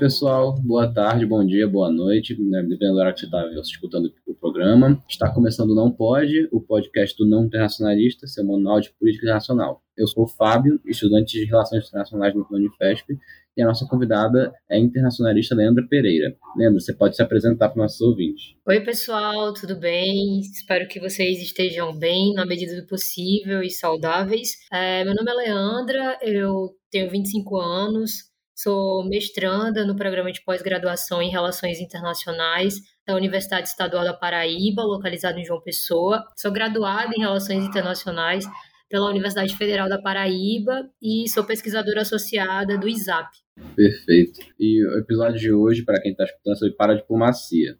pessoal. Boa tarde, bom dia, boa noite, né? dependendo da hora que você está escutando o programa. Está começando o Não Pode, o podcast do Não Internacionalista, seu manual de política internacional. Eu sou o Fábio, estudante de Relações Internacionais no Unifesp, e a nossa convidada é a internacionalista Leandra Pereira. Leandra, você pode se apresentar para os nossos ouvintes. Oi, pessoal, tudo bem? Espero que vocês estejam bem, na medida do possível e saudáveis. É, meu nome é Leandra, eu tenho 25 anos, Sou mestranda no programa de pós-graduação em Relações Internacionais da Universidade Estadual da Paraíba, localizado em João Pessoa. Sou graduada em Relações Internacionais pela Universidade Federal da Paraíba e sou pesquisadora associada do ISAP. Perfeito. E o episódio de hoje, para quem está escutando, é sobre paradiplomacia.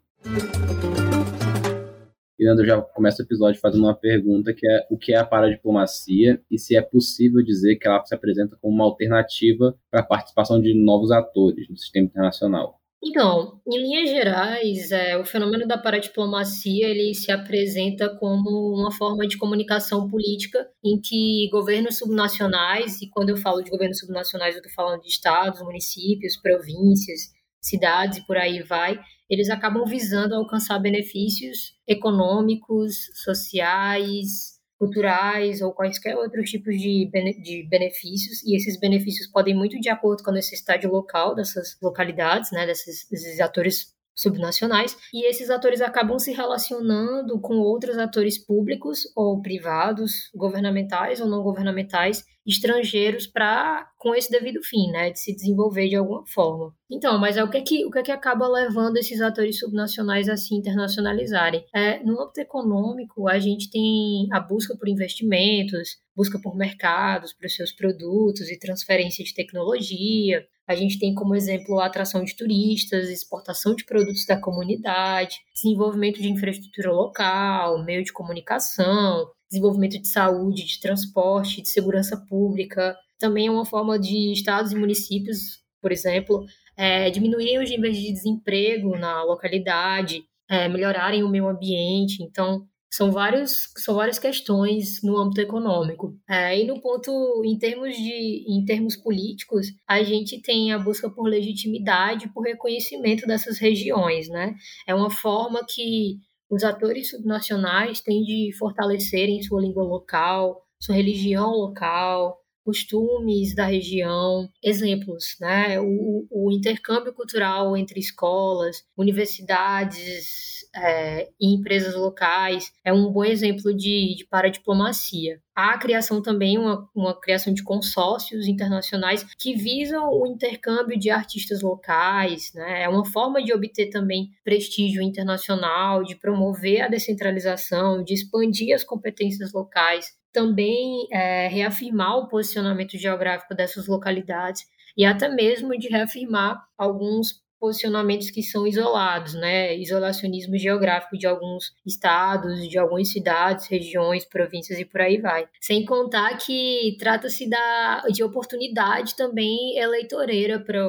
E já começa o episódio fazendo uma pergunta que é o que é a paradiplomacia e se é possível dizer que ela se apresenta como uma alternativa para a participação de novos atores no sistema internacional. Então, em linhas gerais, é, o fenômeno da paradiplomacia ele se apresenta como uma forma de comunicação política em que governos subnacionais, e quando eu falo de governos subnacionais, eu estou falando de estados, municípios, províncias, cidades e por aí vai, eles acabam visando alcançar benefícios econômicos, sociais, culturais ou quaisquer outros tipos de, de benefícios, e esses benefícios podem muito de acordo com a necessidade local dessas localidades, né, desses, desses atores subnacionais, e esses atores acabam se relacionando com outros atores públicos ou privados, governamentais ou não governamentais, estrangeiros para com esse devido fim, né, de se desenvolver de alguma forma. Então, mas é o que é que o que é que acaba levando esses atores subnacionais a se internacionalizarem? É, no âmbito econômico, a gente tem a busca por investimentos, busca por mercados para os seus produtos e transferência de tecnologia. A gente tem como exemplo a atração de turistas, exportação de produtos da comunidade, desenvolvimento de infraestrutura local, meio de comunicação, desenvolvimento de saúde, de transporte, de segurança pública. Também é uma forma de estados e municípios, por exemplo, é, diminuírem os níveis de desemprego na localidade, é, melhorarem o meio ambiente. Então, são, vários, são várias questões no âmbito econômico. É, e no ponto, em termos, de, em termos políticos, a gente tem a busca por legitimidade, por reconhecimento dessas regiões. Né? É uma forma que os atores subnacionais têm de fortalecerem sua língua local, sua religião local, costumes da região, exemplos, né? O, o intercâmbio cultural entre escolas, universidades é, e empresas locais é um bom exemplo de, de paradiplomacia. Há a criação também, uma, uma criação de consórcios internacionais que visam o intercâmbio de artistas locais, né? É uma forma de obter também prestígio internacional, de promover a descentralização, de expandir as competências locais também é, reafirmar o posicionamento geográfico dessas localidades e até mesmo de reafirmar alguns posicionamentos que são isolados, né? Isolacionismo geográfico de alguns estados, de algumas cidades, regiões, províncias e por aí vai. Sem contar que trata-se da, de oportunidade também eleitoreira para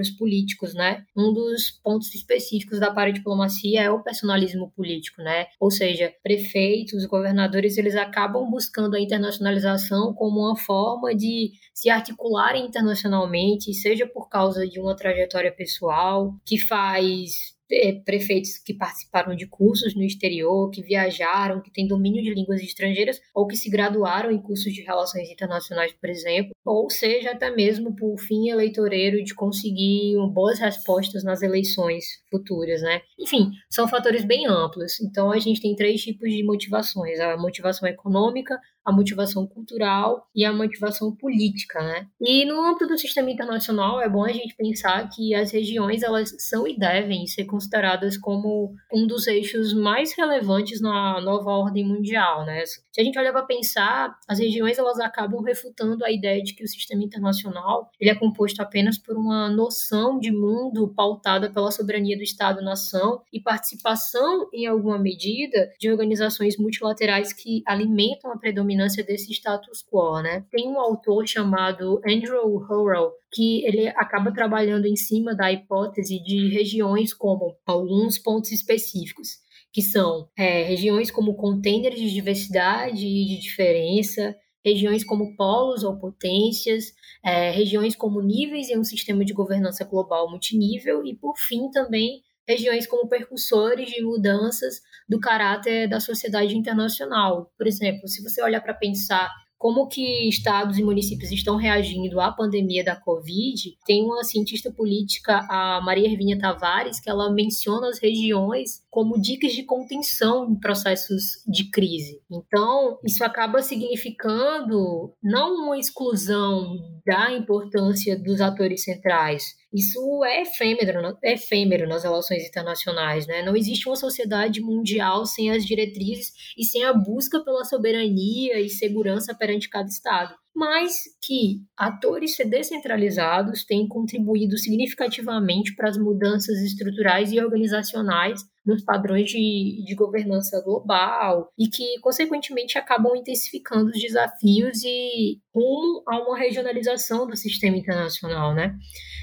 os políticos, né? Um dos pontos específicos da paradiplomacia é o personalismo político, né? Ou seja, prefeitos, governadores, eles acabam buscando a internacionalização como uma forma de se articularem internacionalmente, seja por causa de uma trajetória pessoal, que faz é, prefeitos que participaram de cursos no exterior, que viajaram, que têm domínio de línguas estrangeiras ou que se graduaram em cursos de relações internacionais, por exemplo, ou seja, até mesmo por fim eleitoreiro de conseguir boas respostas nas eleições futuras, né? Enfim, são fatores bem amplos. Então a gente tem três tipos de motivações: a motivação econômica, a motivação cultural e a motivação política, né? E no âmbito do sistema internacional é bom a gente pensar que as regiões elas são e devem ser consideradas como um dos eixos mais relevantes na nova ordem mundial, né? Se a gente olha para pensar, as regiões elas acabam refutando a ideia de que o sistema internacional ele é composto apenas por uma noção de mundo pautada pela soberania do Estado-nação e participação em alguma medida de organizações multilaterais que alimentam a predominância dominância desse status quo, né? Tem um autor chamado Andrew Hurrell que ele acaba trabalhando em cima da hipótese de regiões como alguns pontos específicos, que são é, regiões como containers de diversidade e de diferença, regiões como polos ou potências, é, regiões como níveis em um sistema de governança global multinível e, por fim, também regiões como percussores de mudanças do caráter da sociedade internacional. Por exemplo, se você olhar para pensar como que estados e municípios estão reagindo à pandemia da Covid, tem uma cientista política, a Maria Hervínia Tavares, que ela menciona as regiões como dicas de contenção em processos de crise. Então, isso acaba significando não uma exclusão da importância dos atores centrais, isso é efêmero, é efêmero nas relações internacionais, né? Não existe uma sociedade mundial sem as diretrizes e sem a busca pela soberania e segurança perante cada Estado mas que atores descentralizados têm contribuído significativamente para as mudanças estruturais e organizacionais nos padrões de, de governança global e que, consequentemente, acabam intensificando os desafios e rumo a uma regionalização do sistema internacional, né?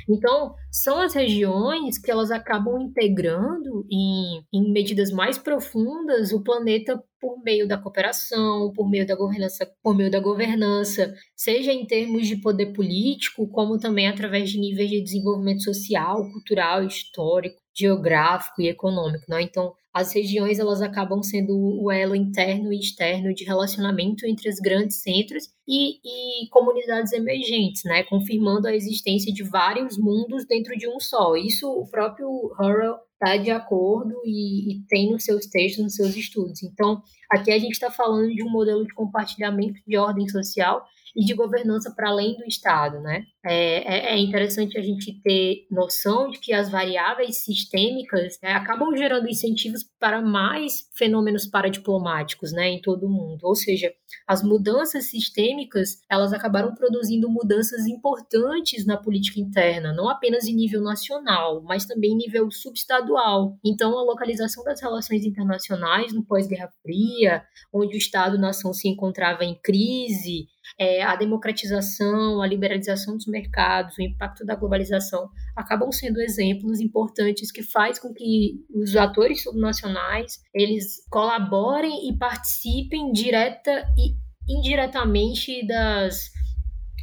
Então, são as regiões que elas acabam integrando em, em medidas mais profundas o planeta por meio da cooperação, por meio da governança, por meio da governança, seja em termos de poder político, como também através de níveis de desenvolvimento social, cultural, histórico, geográfico e econômico, né? Então, as regiões elas acabam sendo o elo interno e externo de relacionamento entre os grandes centros e, e, comunidades emergentes, né? confirmando a existência de vários mundos dentro de um só. Isso o próprio Hurrell está de acordo e, e, tem nos seus textos, nos seus estudos. Então, aqui a gente está falando de um modelo de compartilhamento de ordem social e de governança para além do Estado, né? É, é, é, interessante a gente ter noção de que as variáveis sistêmicas né, acabam gerando incentivos para mais fenômenos paradiplomáticos né, em todo o mundo. Ou seja, as mudanças sistêmicas elas acabaram produzindo mudanças importantes na política interna, não apenas em nível nacional, mas também em nível subestadual. Então, a localização das relações internacionais no pós-Guerra Fria, onde o Estado-nação se encontrava em crise, é, a democratização, a liberalização dos mercados, o impacto da globalização, acabam sendo exemplos importantes que faz com que os atores subnacionais eles colaborem e participem direta e indiretamente das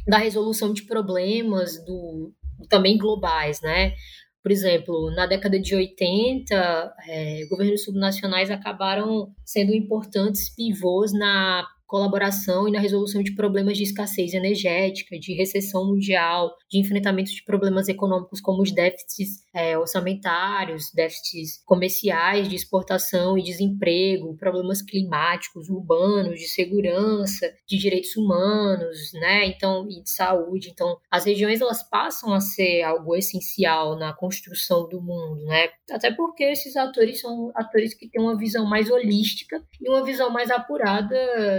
da resolução de problemas do também globais, né? Por exemplo, na década de 80, é, governos subnacionais acabaram sendo importantes pivôs na colaboração e na resolução de problemas de escassez energética, de recessão mundial, de enfrentamento de problemas econômicos como os déficits é, orçamentários, déficits comerciais de exportação e desemprego, problemas climáticos, urbanos, de segurança, de direitos humanos, né? Então, e de saúde. Então, as regiões elas passam a ser algo essencial na construção do mundo, né? Até porque esses atores são atores que têm uma visão mais holística e uma visão mais apurada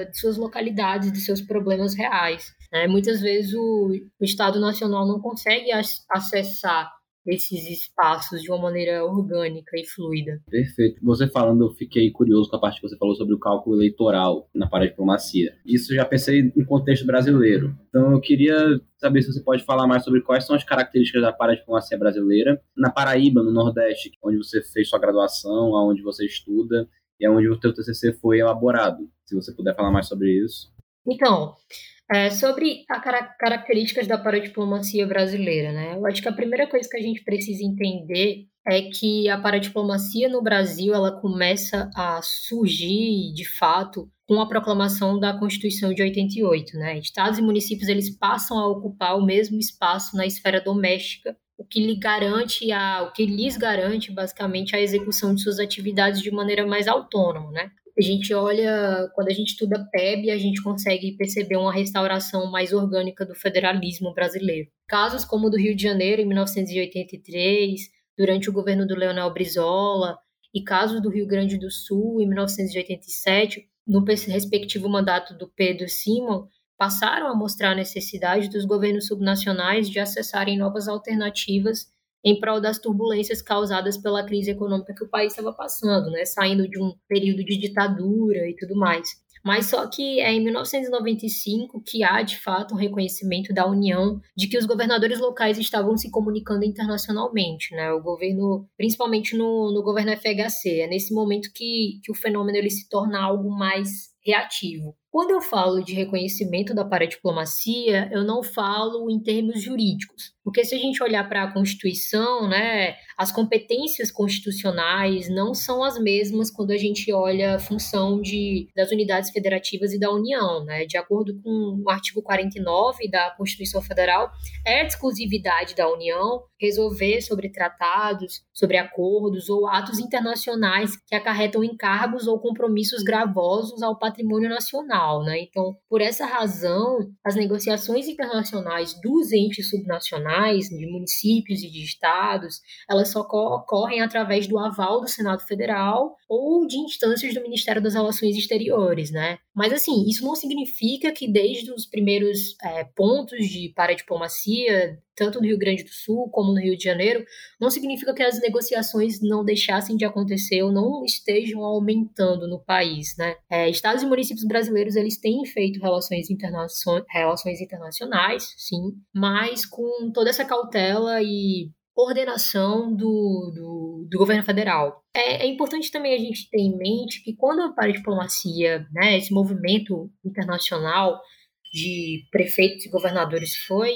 de suas localidades, de seus problemas reais. Né? Muitas vezes o, o Estado Nacional não consegue acessar esses espaços de uma maneira orgânica e fluida. Perfeito. Você falando, eu fiquei curioso com a parte que você falou sobre o cálculo eleitoral na paradiplomacia. Isso já pensei em contexto brasileiro. Então eu queria saber se você pode falar mais sobre quais são as características da paradiplomacia brasileira na Paraíba, no Nordeste, onde você fez sua graduação, onde você estuda e é onde o teu TCC foi elaborado. Se você puder falar mais sobre isso. Então, é, sobre as características da paradiplomacia brasileira, né? Eu acho que a primeira coisa que a gente precisa entender é que a paradiplomacia no Brasil ela começa a surgir, de fato, com a proclamação da Constituição de 88, né? Estados e municípios eles passam a ocupar o mesmo espaço na esfera doméstica o que lhe garante a, o que lhes garante basicamente a execução de suas atividades de maneira mais autônoma, né? A gente olha, quando a gente estuda PEB, a gente consegue perceber uma restauração mais orgânica do federalismo brasileiro. Casos como o do Rio de Janeiro, em 1983, durante o governo do Leonel Brizola, e casos do Rio Grande do Sul, em 1987, no respectivo mandato do Pedro Simon, passaram a mostrar a necessidade dos governos subnacionais de acessarem novas alternativas em prol das turbulências causadas pela crise econômica que o país estava passando, né, saindo de um período de ditadura e tudo mais. Mas só que é em 1995 que há, de fato, um reconhecimento da União de que os governadores locais estavam se comunicando internacionalmente, né? O governo, principalmente no, no governo FHC, é nesse momento que, que o fenômeno ele se torna algo mais reativo. Quando eu falo de reconhecimento da paradiplomacia, eu não falo em termos jurídicos, porque se a gente olhar para a Constituição, né, as competências constitucionais não são as mesmas quando a gente olha a função de, das unidades federativas e da União. Né? De acordo com o artigo 49 da Constituição Federal, é de exclusividade da União resolver sobre tratados, sobre acordos ou atos internacionais que acarretam encargos ou compromissos gravosos ao patrimônio nacional. Né? Então, por essa razão, as negociações internacionais dos entes subnacionais, de municípios e de estados, elas só ocorrem através do aval do Senado Federal ou de instâncias do Ministério das Relações Exteriores, né? Mas assim, isso não significa que desde os primeiros é, pontos de paradiplomacia, tanto no Rio Grande do Sul como no Rio de Janeiro, não significa que as negociações não deixassem de acontecer ou não estejam aumentando no país, né? É, estados e municípios brasileiros eles têm feito relações, interna relações internacionais, sim, mas com toda essa cautela e coordenação do, do, do governo federal. É, é, importante também a gente ter em mente que quando a paradiplomacia, né, esse movimento internacional de prefeitos e governadores foi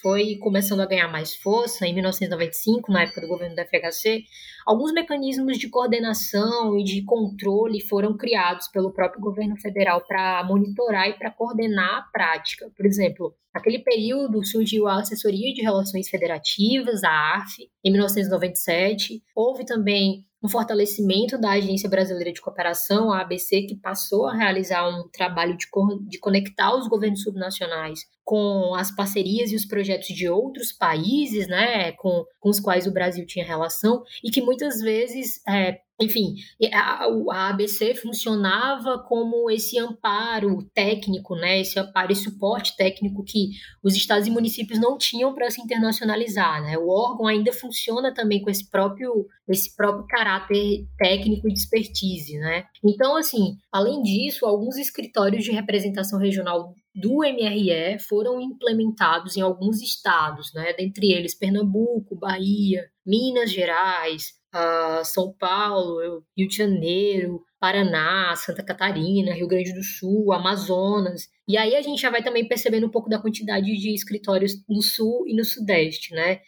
foi começando a ganhar mais força em 1995, na época do governo da FHC, alguns mecanismos de coordenação e de controle foram criados pelo próprio governo federal para monitorar e para coordenar a prática. Por exemplo, naquele período surgiu a Assessoria de Relações Federativas, a ARF, em 1997. Houve também um fortalecimento da Agência Brasileira de Cooperação, a ABC, que passou a realizar um trabalho de, de conectar os governos subnacionais com as parcerias e os projetos de outros países, né, com, com os quais o Brasil tinha relação, e que muitas vezes é, enfim, a, a ABC funcionava como esse amparo técnico, né, esse amparo e suporte técnico que os estados e municípios não tinham para se internacionalizar, né? O órgão ainda funciona também com esse próprio esse próprio caráter técnico e de expertise, né? Então, assim, além disso, alguns escritórios de representação regional do MRE foram implementados em alguns estados, né? Dentre eles Pernambuco, Bahia, Minas Gerais, uh, São Paulo, Rio de Janeiro, Paraná, Santa Catarina, Rio Grande do Sul, Amazonas. E aí a gente já vai também percebendo um pouco da quantidade de escritórios no Sul e no Sudeste, né?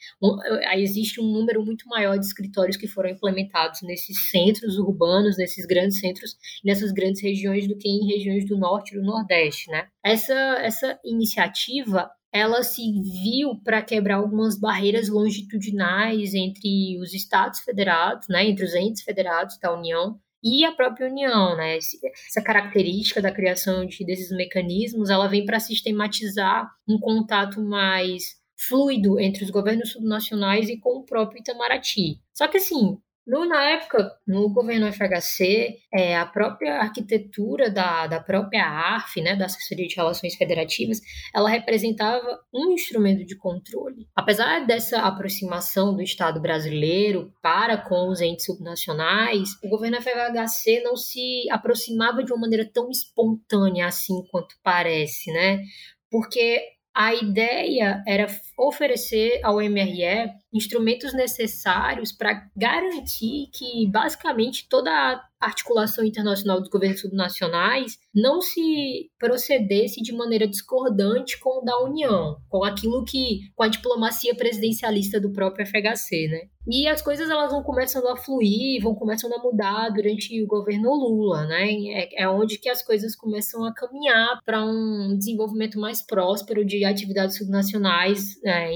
aí existe um número muito maior de escritórios que foram implementados nesses centros urbanos, nesses grandes centros, nessas grandes regiões do que em regiões do Norte e do Nordeste, né? Essa, essa iniciativa ela se viu para quebrar algumas barreiras longitudinais entre os estados federados, né, entre os entes federados da União e a própria União, né? Essa característica da criação de, desses mecanismos, ela vem para sistematizar um contato mais fluido entre os governos subnacionais e com o próprio Itamaraty. Só que assim, no, na época, no governo FHC, é, a própria arquitetura da, da própria ARF, né, da Assessoria de Relações Federativas, ela representava um instrumento de controle. Apesar dessa aproximação do Estado brasileiro para com os entes subnacionais, o governo FHC não se aproximava de uma maneira tão espontânea assim quanto parece, né? Porque a ideia era oferecer ao MRE instrumentos necessários para garantir que, basicamente, toda a articulação internacional dos governos subnacionais não se procedesse de maneira discordante com o da União, com aquilo que, com a diplomacia presidencialista do próprio FHC, né? E as coisas elas vão começando a fluir, vão começando a mudar durante o governo Lula, né? É, é onde que as coisas começam a caminhar para um desenvolvimento mais próspero de atividades subnacionais é,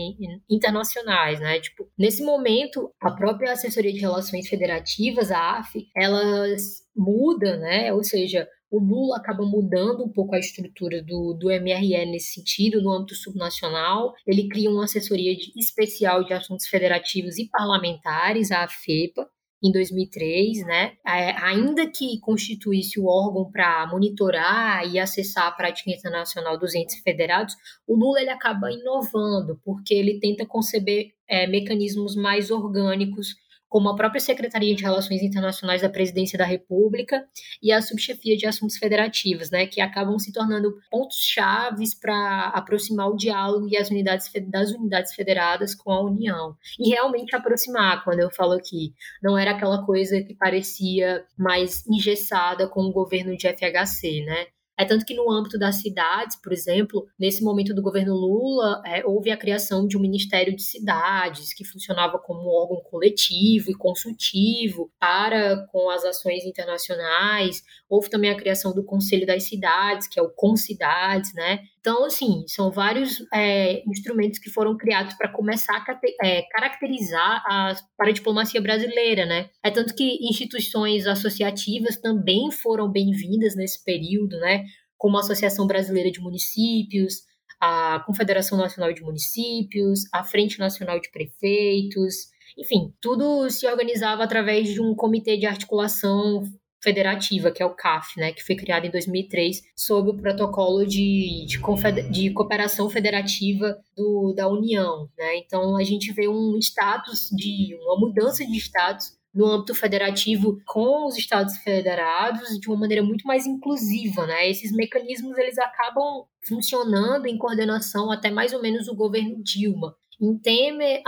internacionais, né? Tipo, nesse momento, a própria assessoria de relações federativas, a AF, elas muda, né? Ou seja, o Lula acaba mudando um pouco a estrutura do, do MRE nesse sentido, no âmbito subnacional. Ele cria uma assessoria de, especial de assuntos federativos e parlamentares, a AFEPA, em 2003, né? É, ainda que constituísse o órgão para monitorar e acessar a prática internacional dos entes federados, o Lula ele acaba inovando, porque ele tenta conceber é, mecanismos mais orgânicos como a própria Secretaria de Relações Internacionais da Presidência da República e a Subchefia de Assuntos Federativos, né, que acabam se tornando pontos chaves para aproximar o diálogo e as unidades das unidades federadas com a União. E realmente aproximar, quando eu falo aqui, não era aquela coisa que parecia mais engessada com o governo de FHC, né? É tanto que no âmbito das cidades, por exemplo, nesse momento do governo Lula, é, houve a criação de um Ministério de Cidades, que funcionava como órgão coletivo e consultivo para com as ações internacionais. Houve também a criação do Conselho das Cidades, que é o Concidades, né? Então, assim, são vários é, instrumentos que foram criados para começar a é, caracterizar a paradiplomacia brasileira, né? É tanto que instituições associativas também foram bem-vindas nesse período, né? Como a Associação Brasileira de Municípios, a Confederação Nacional de Municípios, a Frente Nacional de Prefeitos, enfim, tudo se organizava através de um comitê de articulação federativa, que é o CAF, né, que foi criado em 2003 sob o protocolo de, de, de cooperação federativa do, da União. Né? Então, a gente vê um status de uma mudança de status no âmbito federativo com os estados federados de uma maneira muito mais inclusiva, né? Esses mecanismos eles acabam funcionando em coordenação até mais ou menos o governo Dilma. Em Temer,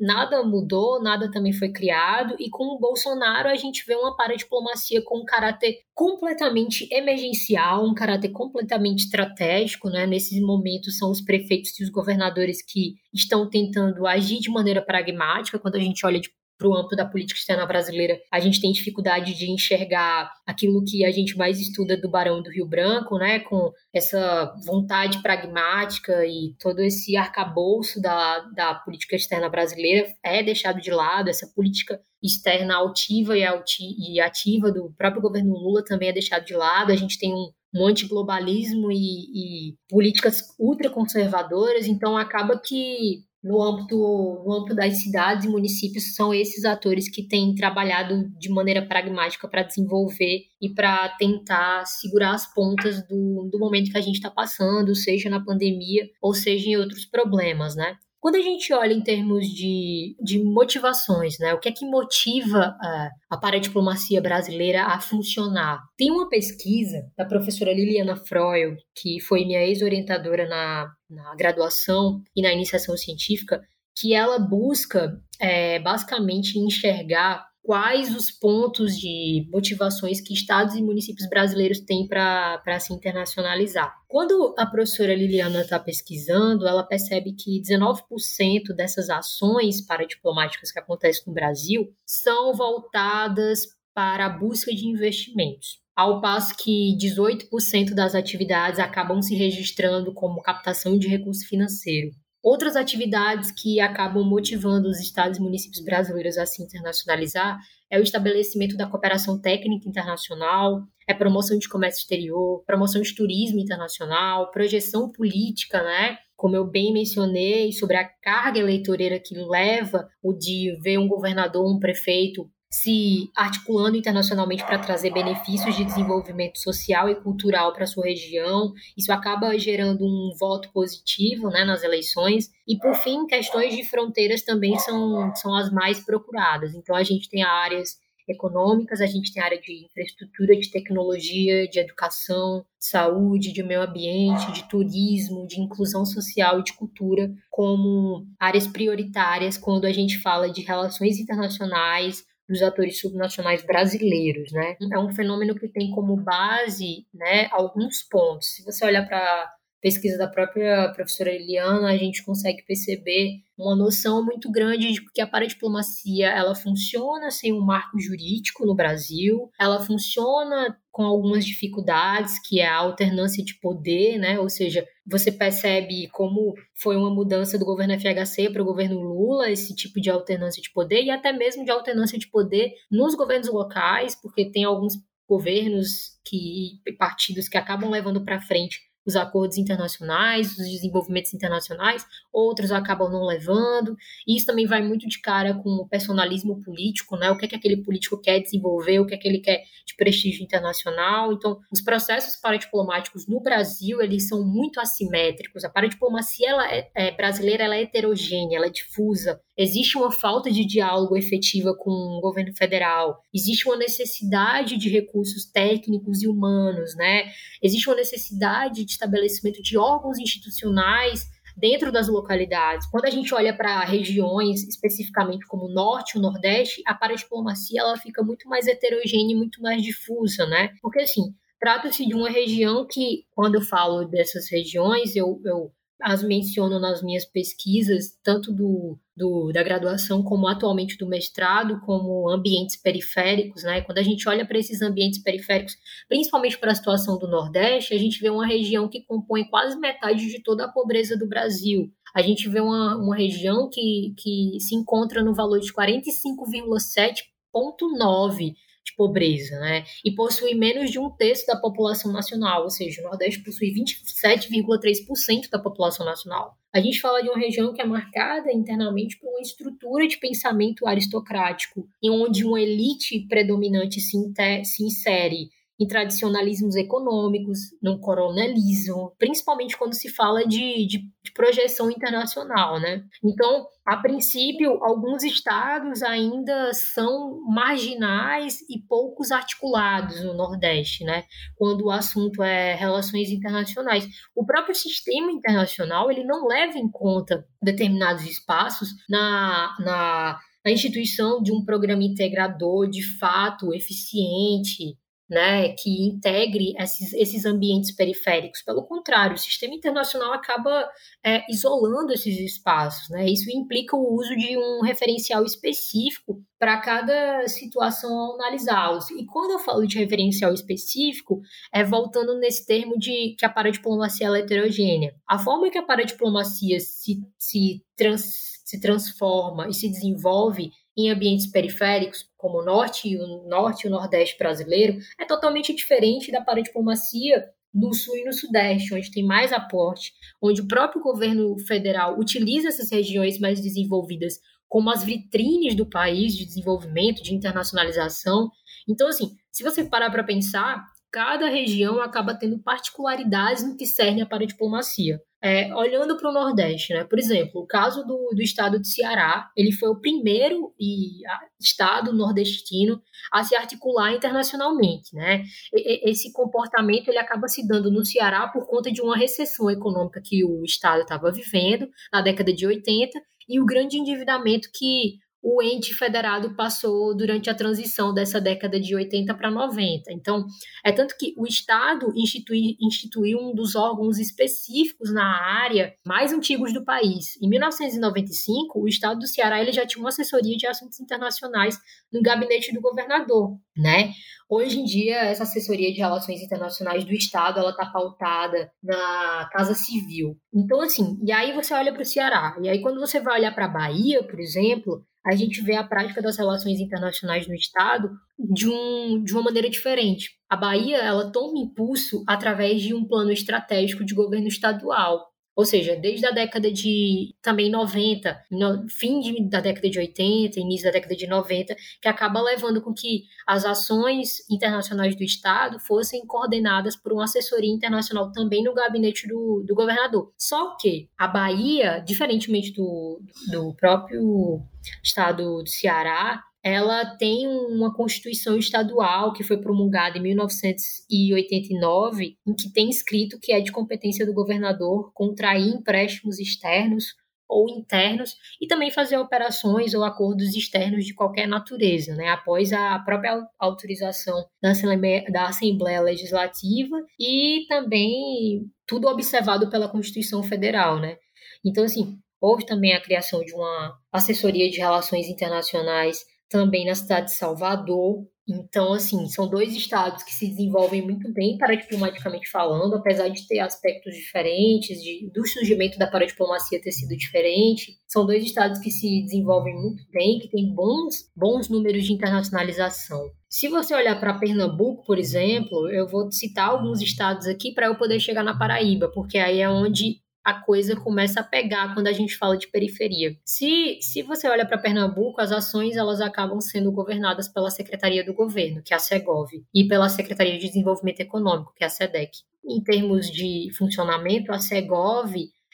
nada mudou, nada também foi criado, e com o Bolsonaro a gente vê uma paradiplomacia com um caráter completamente emergencial, um caráter completamente estratégico, né? Nesses momentos são os prefeitos e os governadores que estão tentando agir de maneira pragmática, quando a gente olha de para o âmbito da política externa brasileira, a gente tem dificuldade de enxergar aquilo que a gente mais estuda do Barão do Rio Branco, né, com essa vontade pragmática e todo esse arcabouço da, da política externa brasileira é deixado de lado, essa política externa altiva e, ativa do próprio governo Lula também é deixado de lado, a gente tem um, um antiglobalismo e, e políticas ultraconservadoras, então acaba que no âmbito, no âmbito das cidades e municípios, são esses atores que têm trabalhado de maneira pragmática para desenvolver e para tentar segurar as pontas do, do momento que a gente está passando, seja na pandemia ou seja em outros problemas, né? Quando a gente olha em termos de, de motivações, né, o que é que motiva a, a paradiplomacia brasileira a funcionar? Tem uma pesquisa da professora Liliana Freud, que foi minha ex-orientadora na, na graduação e na iniciação científica, que ela busca é, basicamente enxergar quais os pontos de motivações que estados e municípios brasileiros têm para se internacionalizar. Quando a professora Liliana está pesquisando, ela percebe que 19% dessas ações paradiplomáticas que acontecem no Brasil são voltadas para a busca de investimentos ao passo que 18% das atividades acabam se registrando como captação de recurso financeiro. Outras atividades que acabam motivando os estados e municípios brasileiros a se internacionalizar é o estabelecimento da cooperação técnica internacional, é promoção de comércio exterior, promoção de turismo internacional, projeção política, né? Como eu bem mencionei, sobre a carga eleitoreira que leva o de ver um governador, um prefeito se articulando internacionalmente para trazer benefícios de desenvolvimento social e cultural para sua região. Isso acaba gerando um voto positivo né, nas eleições. E, por fim, questões de fronteiras também são, são as mais procuradas. Então, a gente tem áreas econômicas, a gente tem área de infraestrutura, de tecnologia, de educação, saúde, de meio ambiente, de turismo, de inclusão social e de cultura como áreas prioritárias quando a gente fala de relações internacionais, dos atores subnacionais brasileiros, né? É um fenômeno que tem como base, né, alguns pontos. Se você olhar para pesquisa da própria professora Eliana, a gente consegue perceber uma noção muito grande de que a paradiplomacia ela funciona sem um marco jurídico no Brasil, ela funciona com algumas dificuldades, que é a alternância de poder, né? Ou seja, você percebe como foi uma mudança do governo FHC para o governo Lula, esse tipo de alternância de poder, e até mesmo de alternância de poder nos governos locais, porque tem alguns governos que partidos que acabam levando para frente os acordos internacionais, os desenvolvimentos internacionais, outros acabam não levando. E isso também vai muito de cara com o personalismo político, né? O que é que aquele político quer desenvolver, o que é que ele quer de prestígio internacional. Então, os processos paradiplomáticos no Brasil, eles são muito assimétricos. A paradiplomacia ela é, é, brasileira ela é heterogênea, ela é difusa. Existe uma falta de diálogo efetiva com o governo federal. Existe uma necessidade de recursos técnicos e humanos, né? Existe uma necessidade de estabelecimento de órgãos institucionais dentro das localidades. Quando a gente olha para regiões, especificamente como o Norte e o Nordeste, a paradiplomacia ela fica muito mais heterogênea e muito mais difusa, né? Porque, assim, trata-se de uma região que, quando eu falo dessas regiões, eu, eu as menciono nas minhas pesquisas, tanto do, do, da graduação como atualmente do mestrado, como ambientes periféricos, né? Quando a gente olha para esses ambientes periféricos, principalmente para a situação do Nordeste, a gente vê uma região que compõe quase metade de toda a pobreza do Brasil. A gente vê uma, uma região que, que se encontra no valor de 45,7,9 de pobreza, né? E possui menos de um terço da população nacional, ou seja, o Nordeste possui 27,3% da população nacional. A gente fala de uma região que é marcada internamente por uma estrutura de pensamento aristocrático, em onde uma elite predominante se, se insere em tradicionalismos econômicos, no coronelismo, principalmente quando se fala de, de, de, projeção internacional, né? Então, a princípio, alguns estados ainda são marginais e poucos articulados no Nordeste, né? Quando o assunto é relações internacionais. O próprio sistema internacional, ele não leva em conta determinados espaços na, na a instituição de um programa integrador de fato eficiente, né, que integre esses, esses ambientes periféricos. Pelo contrário, o sistema internacional acaba é, isolando esses espaços. Né? Isso implica o uso de um referencial específico para cada situação ao analisá-los. E quando eu falo de referencial específico, é voltando nesse termo de que a paradiplomacia é heterogênea. A forma que a paradiplomacia se, se, trans, se transforma e se desenvolve em ambientes periféricos, como o norte e o norte e o nordeste brasileiro, é totalmente diferente da paradiplomacia no sul e no sudeste, onde tem mais aporte, onde o próprio governo federal utiliza essas regiões mais desenvolvidas como as vitrines do país de desenvolvimento, de internacionalização. Então, assim, se você parar para pensar, cada região acaba tendo particularidades no que serve a paradiplomacia. É, olhando para o Nordeste, né? Por exemplo, o caso do, do estado do Ceará, ele foi o primeiro e, a, estado nordestino a se articular internacionalmente, né? E, esse comportamento ele acaba se dando no Ceará por conta de uma recessão econômica que o estado estava vivendo na década de 80 e o grande endividamento que o ente federado passou durante a transição dessa década de 80 para 90. Então, é tanto que o Estado institui, instituiu um dos órgãos específicos na área mais antigos do país. Em 1995, o Estado do Ceará ele já tinha uma assessoria de assuntos internacionais no gabinete do governador, né? Hoje em dia, essa assessoria de relações internacionais do Estado, ela está pautada na Casa Civil. Então, assim, e aí você olha para o Ceará, e aí quando você vai olhar para a Bahia, por exemplo, a gente vê a prática das relações internacionais no Estado de, um, de uma maneira diferente. A Bahia ela toma impulso através de um plano estratégico de governo estadual. Ou seja, desde a década de também 90, no, fim de, da década de 80, início da década de 90, que acaba levando com que as ações internacionais do Estado fossem coordenadas por uma assessoria internacional também no gabinete do, do governador. Só que a Bahia, diferentemente do, do próprio estado do Ceará, ela tem uma constituição estadual que foi promulgada em 1989, em que tem escrito que é de competência do governador contrair empréstimos externos ou internos e também fazer operações ou acordos externos de qualquer natureza, né, após a própria autorização da Assembleia, da Assembleia Legislativa e também tudo observado pela Constituição Federal, né. Então, assim, houve também a criação de uma assessoria de relações internacionais também na cidade de Salvador. Então, assim, são dois estados que se desenvolvem muito bem paradiplomaticamente falando, apesar de ter aspectos diferentes, de, do surgimento da paradiplomacia ter sido diferente. São dois estados que se desenvolvem muito bem, que têm bons, bons números de internacionalização. Se você olhar para Pernambuco, por exemplo, eu vou citar alguns estados aqui para eu poder chegar na Paraíba, porque aí é onde a coisa começa a pegar quando a gente fala de periferia. Se, se você olha para Pernambuco, as ações elas acabam sendo governadas pela Secretaria do Governo, que é a Segov, e pela Secretaria de Desenvolvimento Econômico, que é a SEDEC. Em termos de funcionamento, a Segov,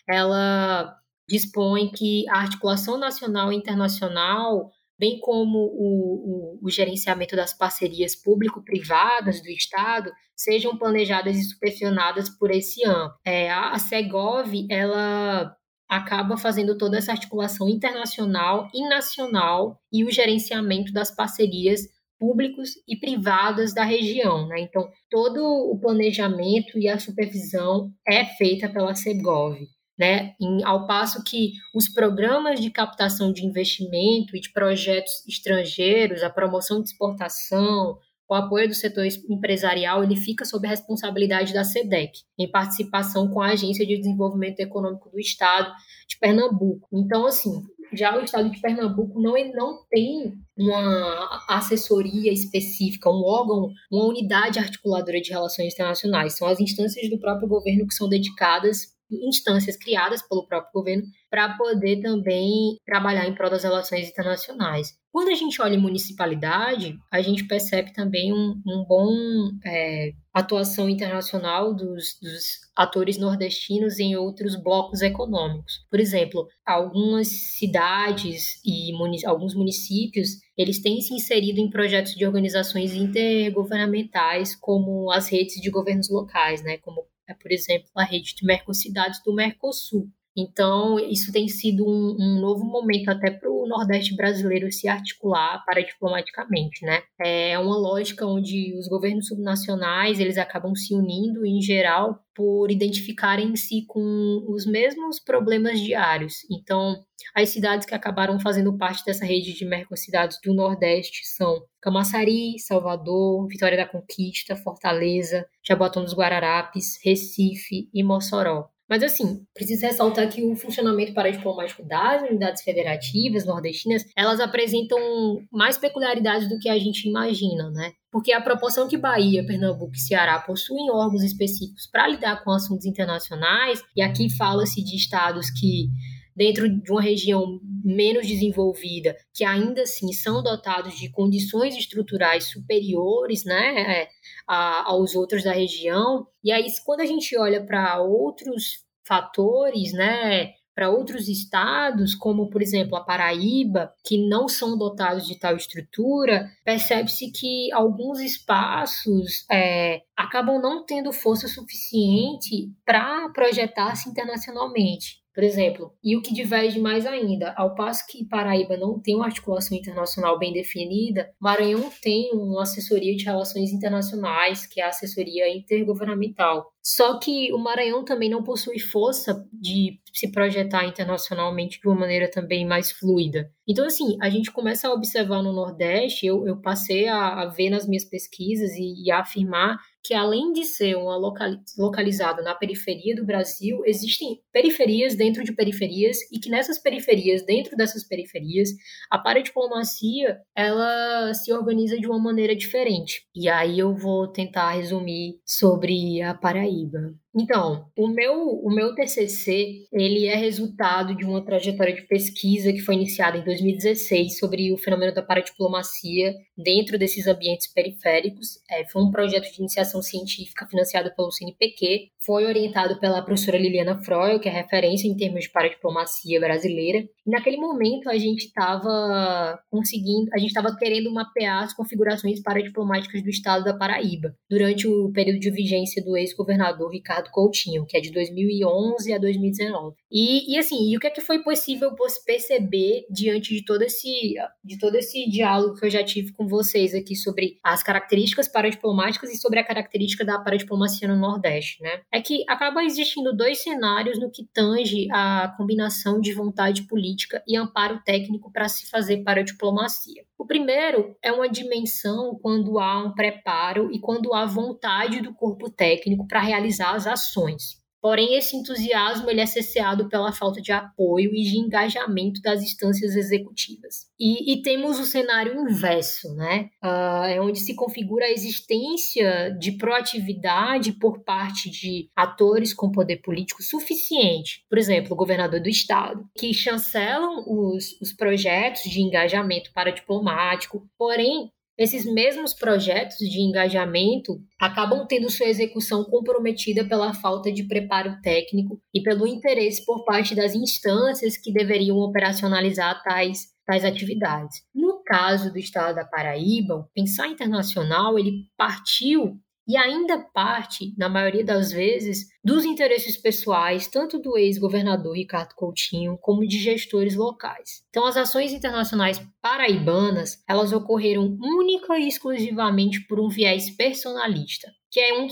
ela dispõe que a articulação nacional e internacional bem como o, o, o gerenciamento das parcerias público-privadas do Estado, sejam planejadas e supervisionadas por esse âmbito. É, a, a Segov, ela acaba fazendo toda essa articulação internacional e nacional e o gerenciamento das parcerias públicos e privadas da região. Né? Então, todo o planejamento e a supervisão é feita pela SEGOV. Né? Em, ao passo que os programas de captação de investimento e de projetos estrangeiros, a promoção de exportação, o apoio do setor empresarial ele fica sob a responsabilidade da SEDEC, em participação com a Agência de Desenvolvimento Econômico do Estado de Pernambuco. Então, assim, já o Estado de Pernambuco não, não tem uma assessoria específica, um órgão, uma unidade articuladora de relações internacionais. São as instâncias do próprio governo que são dedicadas instâncias criadas pelo próprio governo para poder também trabalhar em prol das relações internacionais. Quando a gente olha em municipalidade, a gente percebe também um, um bom é, atuação internacional dos, dos, atores nordestinos em outros blocos econômicos. Por exemplo, algumas cidades e munic alguns municípios eles têm se inserido em projetos de organizações intergovernamentais, como as redes de governos locais, né, como por exemplo, a rede de mercocidades do Mercosul. Então, isso tem sido um, um novo momento até para o Nordeste brasileiro se articular para diplomaticamente, né? É uma lógica onde os governos subnacionais eles acabam se unindo em geral por identificarem-se com os mesmos problemas diários. Então, as cidades que acabaram fazendo parte dessa rede de mercocidades do Nordeste são Camaçari, Salvador, Vitória da Conquista, Fortaleza, Jabotão dos Guararapes, Recife e Mossoró. Mas, assim, preciso ressaltar que o funcionamento paradiplomático das unidades federativas nordestinas, elas apresentam mais peculiaridades do que a gente imagina, né? Porque a proporção que Bahia, Pernambuco e Ceará possuem órgãos específicos para lidar com assuntos internacionais, e aqui fala-se de estados que dentro de uma região menos desenvolvida, que ainda assim são dotados de condições estruturais superiores né, é, a, aos outros da região. E aí, quando a gente olha para outros fatores, né, para outros estados, como por exemplo a Paraíba, que não são dotados de tal estrutura, percebe-se que alguns espaços é, acabam não tendo força suficiente para projetar-se internacionalmente. Por exemplo, e o que diverge mais ainda, ao passo que Paraíba não tem uma articulação internacional bem definida, Maranhão tem uma assessoria de relações internacionais, que é a assessoria intergovernamental. Só que o Maranhão também não possui força de se projetar internacionalmente de uma maneira também mais fluida. Então, assim, a gente começa a observar no Nordeste, eu, eu passei a, a ver nas minhas pesquisas e, e a afirmar que além de ser uma localizada na periferia do Brasil, existem periferias dentro de periferias e que nessas periferias, dentro dessas periferias, a paradiplomacia, ela se organiza de uma maneira diferente. E aí eu vou tentar resumir sobre a Paraíba. Então, o meu, o meu TCC, ele é resultado de uma trajetória de pesquisa que foi iniciada em 2016 sobre o fenômeno da paradiplomacia dentro desses ambientes periféricos. É, foi um projeto de iniciação científica financiado pelo CNPq, foi orientado pela professora Liliana Freud, que é referência em termos de paradiplomacia brasileira. E naquele momento a gente estava conseguindo, a gente estava querendo mapear as configurações paradiplomáticas do estado da Paraíba, durante o período de vigência do ex-governador Ricardo Ricardo Coutinho, que é de 2011 a 2019. E, e assim, e o que é que foi possível perceber diante de todo esse de todo esse diálogo que eu já tive com vocês aqui sobre as características paradiplomáticas e sobre a característica da paradiplomacia no Nordeste, né? É que acaba existindo dois cenários no que tange a combinação de vontade política e amparo técnico para se fazer paradiplomacia. O primeiro é uma dimensão quando há um preparo e quando há vontade do corpo técnico para realizar as ações. Porém, esse entusiasmo ele é cesseado pela falta de apoio e de engajamento das instâncias executivas. E, e temos o cenário inverso, né? Uh, é onde se configura a existência de proatividade por parte de atores com poder político suficiente, por exemplo, o governador do estado, que chancelam os, os projetos de engajamento para diplomático, porém esses mesmos projetos de engajamento acabam tendo sua execução comprometida pela falta de preparo técnico e pelo interesse por parte das instâncias que deveriam operacionalizar tais, tais atividades. No caso do estado da Paraíba, o Pensar Internacional ele partiu e ainda parte, na maioria das vezes, dos interesses pessoais tanto do ex-governador Ricardo Coutinho como de gestores locais. Então, as ações internacionais paraibanas, elas ocorreram única e exclusivamente por um viés personalista que é uma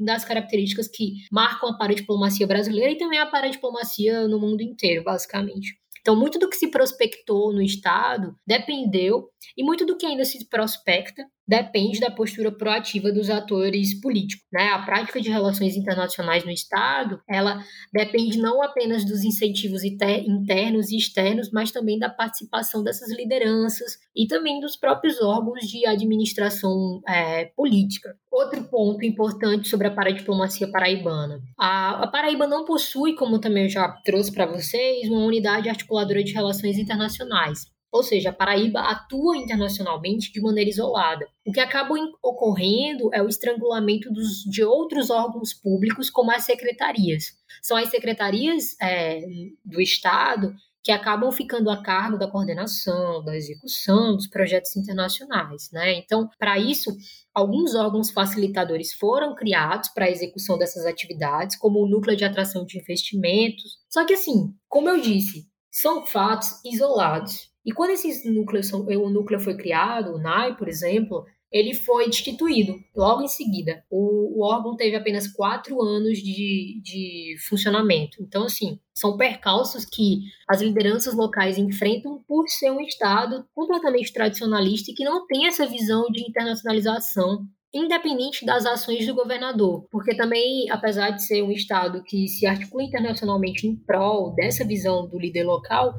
das características que marcam a paradiplomacia brasileira e também a paradiplomacia no mundo inteiro, basicamente. Então, muito do que se prospectou no Estado dependeu, e muito do que ainda se prospecta, depende da postura proativa dos atores políticos. Né? A prática de relações internacionais no Estado, ela depende não apenas dos incentivos internos e externos, mas também da participação dessas lideranças e também dos próprios órgãos de administração é, política. Outro ponto importante sobre a paradiplomacia paraibana. A, a Paraíba não possui, como também eu já trouxe para vocês, uma unidade articuladora de relações internacionais. Ou seja, a Paraíba atua internacionalmente de maneira isolada. O que acaba ocorrendo é o estrangulamento dos, de outros órgãos públicos, como as secretarias. São as secretarias é, do Estado que acabam ficando a cargo da coordenação, da execução dos projetos internacionais. Né? Então, para isso, alguns órgãos facilitadores foram criados para a execução dessas atividades, como o Núcleo de Atração de Investimentos. Só que, assim, como eu disse, são fatos isolados. E quando esses núcleos o núcleo foi criado, o NAI, por exemplo, ele foi destituído logo em seguida. O, o órgão teve apenas quatro anos de, de funcionamento. Então, assim, são percalços que as lideranças locais enfrentam por ser um Estado completamente tradicionalista e que não tem essa visão de internacionalização independente das ações do governador, porque também, apesar de ser um estado que se articula internacionalmente em prol dessa visão do líder local,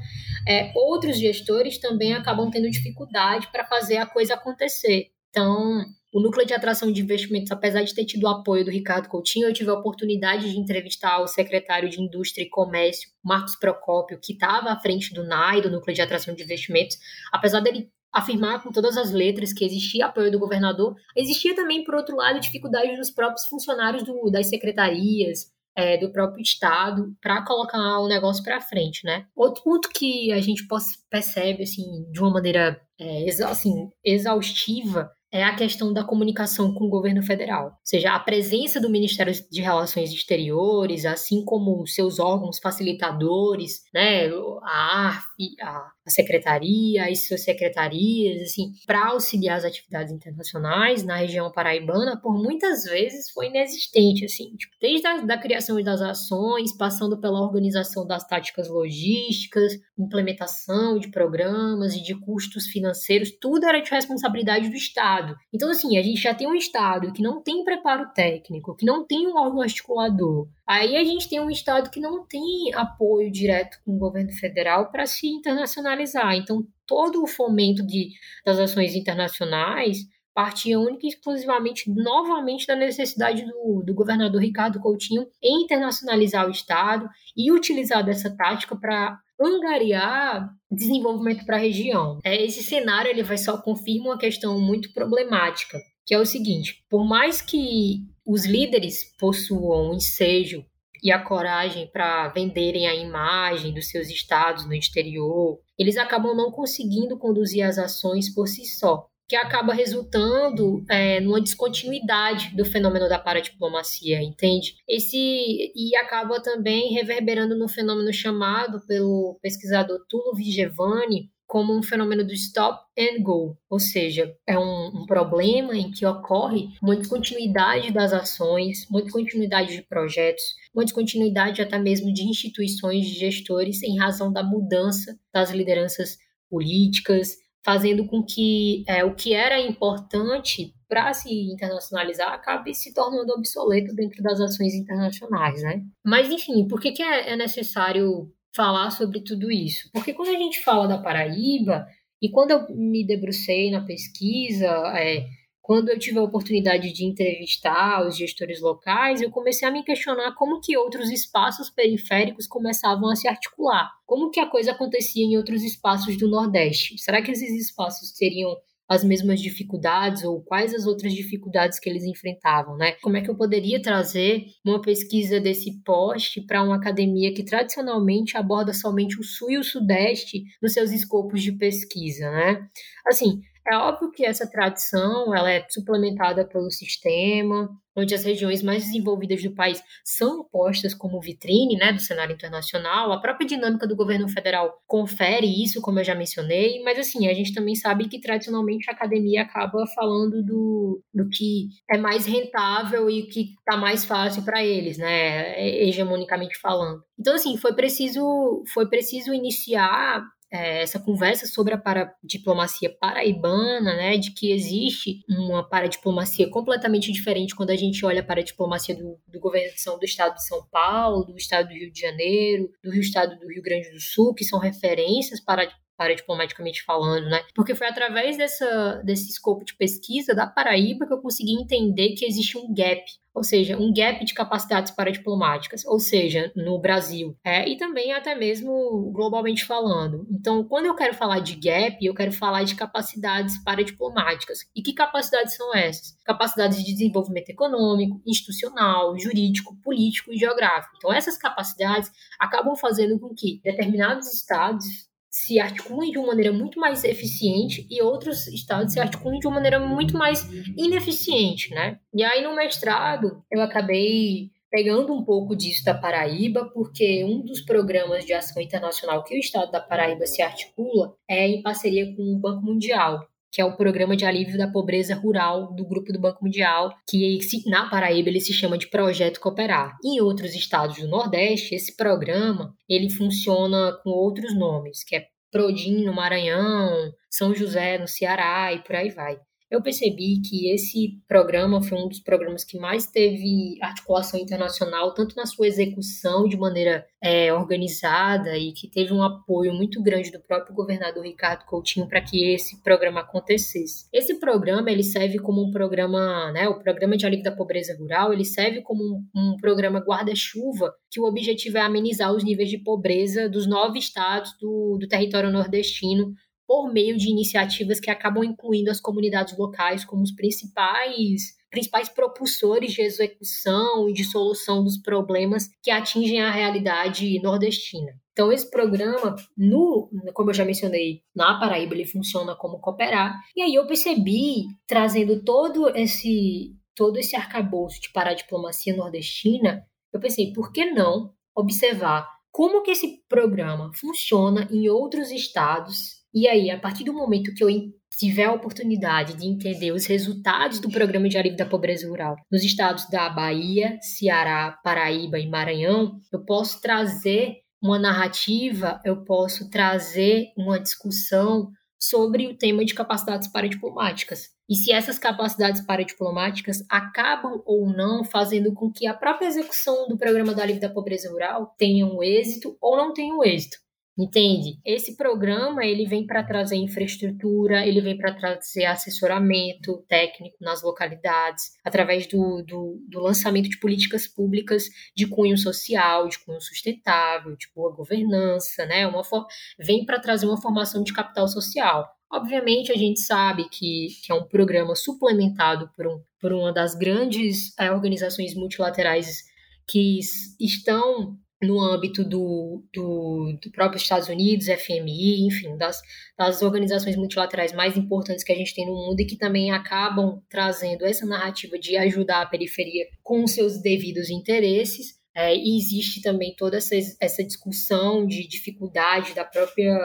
é, outros gestores também acabam tendo dificuldade para fazer a coisa acontecer. Então, o núcleo de atração de investimentos, apesar de ter tido o apoio do Ricardo Coutinho, eu tive a oportunidade de entrevistar o secretário de Indústria e Comércio, Marcos Procópio, que estava à frente do NAI, do núcleo de atração de investimentos. Apesar dele afirmar com todas as letras que existia apoio do governador, existia também, por outro lado, dificuldade dos próprios funcionários do, das secretarias, é, do próprio Estado, para colocar o negócio para frente, né? Outro ponto que a gente percebe, assim, de uma maneira é, assim, exaustiva, é a questão da comunicação com o governo federal. Ou seja, a presença do Ministério de Relações Exteriores, assim como seus órgãos facilitadores, né, a ARF, a a secretaria, as suas secretarias, assim, para auxiliar as atividades internacionais na região paraibana, por muitas vezes foi inexistente, assim, tipo, desde a da criação das ações, passando pela organização das táticas logísticas, implementação de programas e de custos financeiros, tudo era de responsabilidade do Estado. Então, assim, a gente já tem um Estado que não tem preparo técnico, que não tem um órgão articulador, Aí a gente tem um Estado que não tem apoio direto com o governo federal para se internacionalizar. Então, todo o fomento de, das ações internacionais partia única e exclusivamente, novamente, da necessidade do, do governador Ricardo Coutinho em internacionalizar o Estado e utilizar dessa tática para angariar desenvolvimento para a região. É, esse cenário ele vai só confirma uma questão muito problemática, que é o seguinte: por mais que os líderes possuam o ensejo e a coragem para venderem a imagem dos seus estados no exterior, eles acabam não conseguindo conduzir as ações por si só, que acaba resultando é, numa descontinuidade do fenômeno da paradiplomacia, entende? Esse e acaba também reverberando no fenômeno chamado pelo pesquisador Tulo Vigevani como um fenômeno do stop and go, ou seja, é um, um, problema em que ocorre uma descontinuidade das ações, uma descontinuidade de projetos, uma descontinuidade até mesmo de instituições de gestores em razão da mudança das lideranças políticas, fazendo com que é, o que era importante para se internacionalizar acabe se tornando obsoleto dentro das ações internacionais, né? Mas enfim, por que, que é, é necessário falar sobre tudo isso. Porque quando a gente fala da Paraíba, e quando eu me debrucei na pesquisa, é, quando eu tive a oportunidade de entrevistar os gestores locais, eu comecei a me questionar como que outros espaços periféricos começavam a se articular. Como que a coisa acontecia em outros espaços do Nordeste? Será que esses espaços teriam as mesmas dificuldades ou quais as outras dificuldades que eles enfrentavam, né? Como é que eu poderia trazer uma pesquisa desse poste para uma academia que tradicionalmente aborda somente o sul e o sudeste nos seus escopos de pesquisa, né? Assim, é óbvio que essa tradição ela é suplementada pelo sistema, onde as regiões mais desenvolvidas do país são postas como vitrine né, do cenário internacional. A própria dinâmica do governo federal confere isso, como eu já mencionei, mas assim, a gente também sabe que tradicionalmente a academia acaba falando do, do que é mais rentável e o que está mais fácil para eles, né, hegemonicamente falando. Então, assim, foi preciso, foi preciso iniciar é, essa conversa sobre a paradiplomacia paraibana, né, de que existe uma paradiplomacia completamente diferente quando a gente olha para a diplomacia do, do governo do estado de São Paulo, do estado do Rio de Janeiro, do Rio estado do Rio Grande do Sul, que são referências para para diplomaticamente falando, né? Porque foi através dessa, desse escopo de pesquisa da Paraíba que eu consegui entender que existe um gap, ou seja, um gap de capacidades paradiplomáticas, ou seja, no Brasil, é, e também até mesmo globalmente falando. Então, quando eu quero falar de gap, eu quero falar de capacidades paradiplomáticas. E que capacidades são essas? Capacidades de desenvolvimento econômico, institucional, jurídico, político e geográfico. Então, essas capacidades acabam fazendo com que determinados estados se articulem de uma maneira muito mais eficiente e outros estados se articulem de uma maneira muito mais ineficiente, né? E aí no mestrado eu acabei pegando um pouco disso da Paraíba, porque um dos programas de ação internacional que o estado da Paraíba se articula é em parceria com o Banco Mundial, que é o programa de alívio da pobreza rural do grupo do Banco Mundial, que na Paraíba ele se chama de Projeto Cooperar. Em outros estados do Nordeste, esse programa ele funciona com outros nomes, que é Prodim no Maranhão, São José no Ceará e por aí vai eu percebi que esse programa foi um dos programas que mais teve articulação internacional, tanto na sua execução de maneira é, organizada e que teve um apoio muito grande do próprio governador Ricardo Coutinho para que esse programa acontecesse. Esse programa ele serve como um programa, né, o programa de alívio da pobreza rural, ele serve como um, um programa guarda-chuva que o objetivo é amenizar os níveis de pobreza dos nove estados do, do território nordestino por meio de iniciativas que acabam incluindo as comunidades locais como os principais principais propulsores de execução e de solução dos problemas que atingem a realidade nordestina. Então, esse programa, no, como eu já mencionei, na Paraíba, ele funciona como cooperar. E aí eu percebi, trazendo todo esse todo esse arcabouço de paradiplomacia nordestina, eu pensei, por que não observar como que esse programa funciona em outros estados e aí, a partir do momento que eu tiver a oportunidade de entender os resultados do programa de alívio da pobreza rural nos estados da Bahia, Ceará, Paraíba e Maranhão, eu posso trazer uma narrativa, eu posso trazer uma discussão sobre o tema de capacidades paradiplomáticas. E se essas capacidades paradiplomáticas acabam ou não fazendo com que a própria execução do programa do alívio da pobreza rural tenha um êxito ou não tenha um êxito. Entende? Esse programa ele vem para trazer infraestrutura, ele vem para trazer assessoramento técnico nas localidades, através do, do, do, lançamento de políticas públicas de cunho social, de cunho sustentável, de boa governança, né? Uma for... Vem para trazer uma formação de capital social. Obviamente, a gente sabe que, que é um programa suplementado por, um, por uma das grandes é, organizações multilaterais que estão no âmbito do, do, do, próprio Estados Unidos, FMI, enfim, das, das organizações multilaterais mais importantes que a gente tem no mundo e que também acabam trazendo essa narrativa de ajudar a periferia com seus devidos interesses. É, e existe também toda essa, essa discussão de dificuldade da própria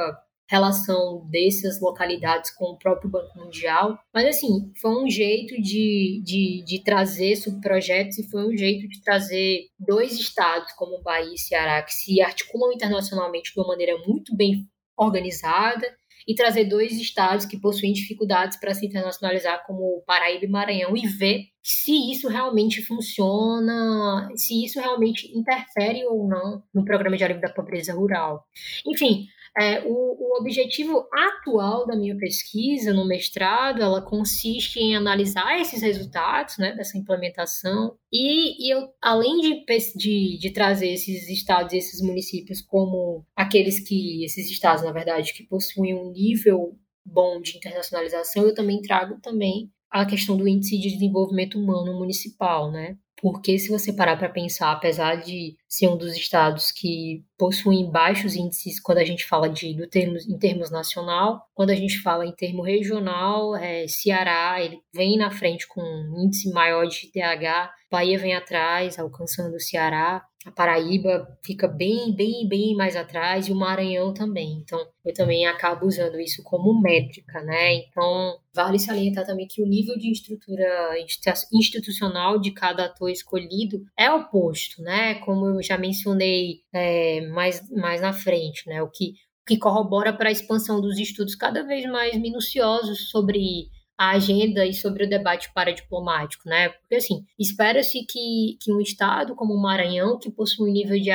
relação dessas localidades com o próprio Banco Mundial. Mas, assim, foi um jeito de, de, de trazer subprojetos e foi um jeito de trazer dois estados, como Bahia e Ceará, que se articulam internacionalmente de uma maneira muito bem organizada e trazer dois estados que possuem dificuldades para se internacionalizar, como Paraíba e Maranhão, e ver se isso realmente funciona, se isso realmente interfere ou não no programa de alívio da pobreza rural. Enfim, é, o, o, objetivo atual da minha pesquisa no mestrado, ela consiste em analisar esses resultados, né, dessa implementação, e, e eu, além de, de, de trazer esses estados e esses municípios como aqueles que, esses estados, na verdade, que possuem um nível bom de internacionalização, eu também trago também a questão do índice de desenvolvimento humano municipal, né? Porque se você parar para pensar, apesar de ser um dos estados que possuem baixos índices quando a gente fala de do termos, em termos nacional, quando a gente fala em termo regional, é, Ceará ele vem na frente com um índice maior de IDH, Bahia vem atrás, alcançando o Ceará, a Paraíba fica bem, bem, bem mais atrás e o Maranhão também. Então, eu também acabo usando isso como métrica, né? Então, vale salientar também que o nível de estrutura institucional de cada ator escolhido é oposto, né? Como eu já mencionei é, mais, mais na frente, né? O que, o que corrobora para a expansão dos estudos cada vez mais minuciosos sobre a agenda e sobre o debate paradiplomático, né? Porque, assim, espera-se que, que um Estado como o Maranhão, que possui um nível de,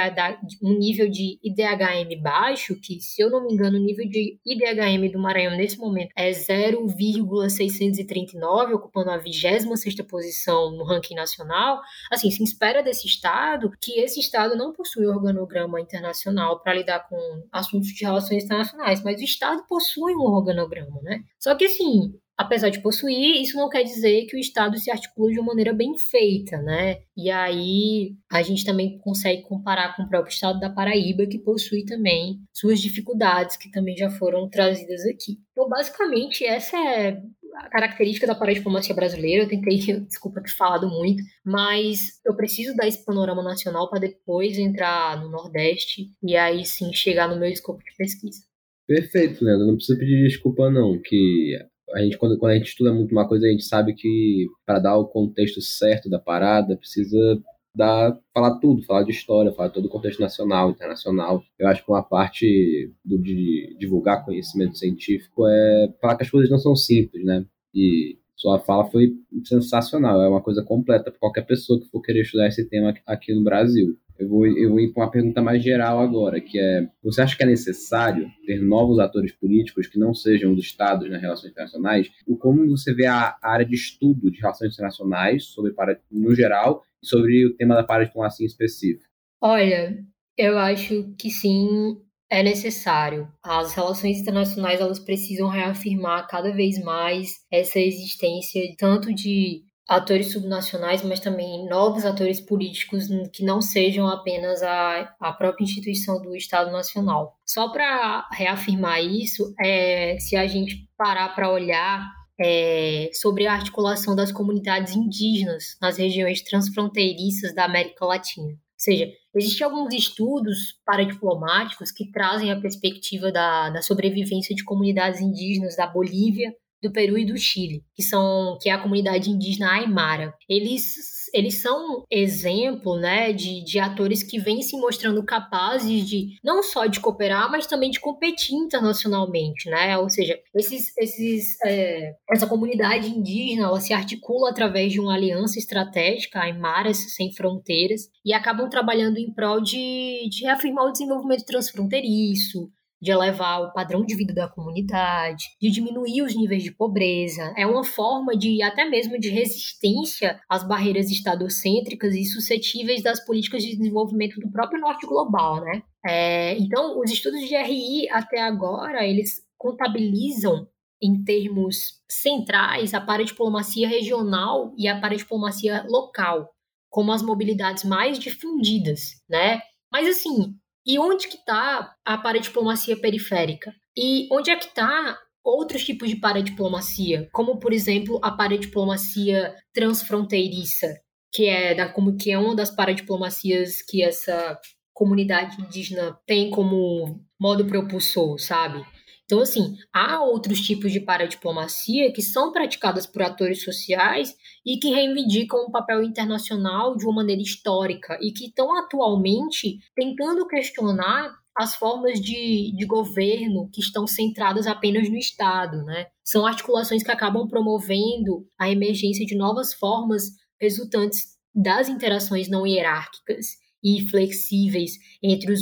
um nível de IDHM baixo, que, se eu não me engano, o nível de IDHM do Maranhão nesse momento é 0,639, ocupando a 26ª posição no ranking nacional, assim, se espera desse Estado que esse Estado não possui organograma internacional para lidar com assuntos de relações internacionais, mas o Estado possui um organograma, né? Só que, assim, apesar de possuir, isso não quer dizer que o Estado se articula de uma maneira bem feita, né? E aí a gente também consegue comparar com o próprio Estado da Paraíba, que possui também suas dificuldades, que também já foram trazidas aqui. Então, basicamente, essa é a característica da paradiplomacia brasileira. Eu tentei, desculpa ter falado muito, mas eu preciso dar esse panorama nacional para depois entrar no Nordeste e aí sim chegar no meu escopo de pesquisa. Perfeito, Leandro. Não precisa pedir desculpa, não, que a gente quando, quando a gente estuda muito uma coisa, a gente sabe que para dar o contexto certo da parada, precisa dar, falar tudo, falar de história, falar todo o contexto nacional, internacional. Eu acho que uma parte do, de divulgar conhecimento científico é falar que as coisas não são simples, né? E sua fala foi sensacional, é uma coisa completa para qualquer pessoa que for querer estudar esse tema aqui no Brasil. Eu vou, eu vou ir para uma pergunta mais geral agora, que é: você acha que é necessário ter novos atores políticos que não sejam dos Estados nas relações internacionais? O como você vê a área de estudo de relações internacionais, sobre no geral, e sobre o tema da paradiplomacia em específico? Olha, eu acho que sim, é necessário. As relações internacionais elas precisam reafirmar cada vez mais essa existência tanto de atores subnacionais, mas também novos atores políticos que não sejam apenas a, a própria instituição do Estado Nacional. Só para reafirmar isso, é, se a gente parar para olhar é, sobre a articulação das comunidades indígenas nas regiões transfronteiriças da América Latina. Ou seja, existem alguns estudos paradiplomáticos que trazem a perspectiva da, da sobrevivência de comunidades indígenas da Bolívia, do Peru e do Chile, que são que é a comunidade indígena Aymara. Eles eles são exemplo, né, de, de atores que vêm se mostrando capazes de não só de cooperar, mas também de competir internacionalmente, né? Ou seja, esses, esses, é, essa comunidade indígena ela se articula através de uma aliança estratégica, Aymaras Sem Fronteiras, e acabam trabalhando em prol de, de reafirmar o desenvolvimento transfronteiriço, de elevar o padrão de vida da comunidade, de diminuir os níveis de pobreza. É uma forma de até mesmo de resistência às barreiras estadocêntricas e suscetíveis das políticas de desenvolvimento do próprio norte global, né? É, então, os estudos de RI até agora eles contabilizam em termos centrais a paradiplomacia regional e a paradiplomacia local como as mobilidades mais difundidas, né? Mas assim, e onde que está a paradiplomacia periférica? E onde é que está outros tipos de paradiplomacia, como por exemplo a paradiplomacia transfronteiriça, que é da como que é uma das paradiplomacias que essa comunidade indígena tem como modo propulsor, sabe? Então, assim, há outros tipos de paradiplomacia que são praticadas por atores sociais e que reivindicam um papel internacional de uma maneira histórica e que estão atualmente tentando questionar as formas de, de governo que estão centradas apenas no Estado, né? São articulações que acabam promovendo a emergência de novas formas resultantes das interações não hierárquicas e flexíveis entre os